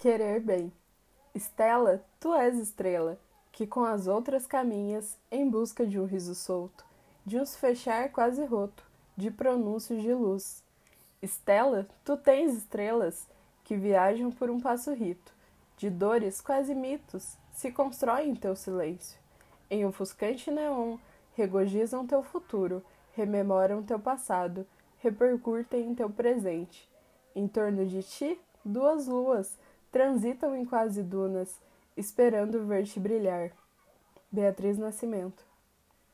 Querer bem. Estela, tu és estrela, que com as outras caminhas em busca de um riso solto, de um fechar quase roto, de pronúncios de luz. Estela, tu tens estrelas que viajam por um passo rito, de dores quase mitos, se constroem em teu silêncio. Em ofuscante neon, regozijam teu futuro, rememoram teu passado, repercutem em teu presente. Em torno de ti, duas luas transitam em quase dunas, esperando ver-te brilhar. Beatriz Nascimento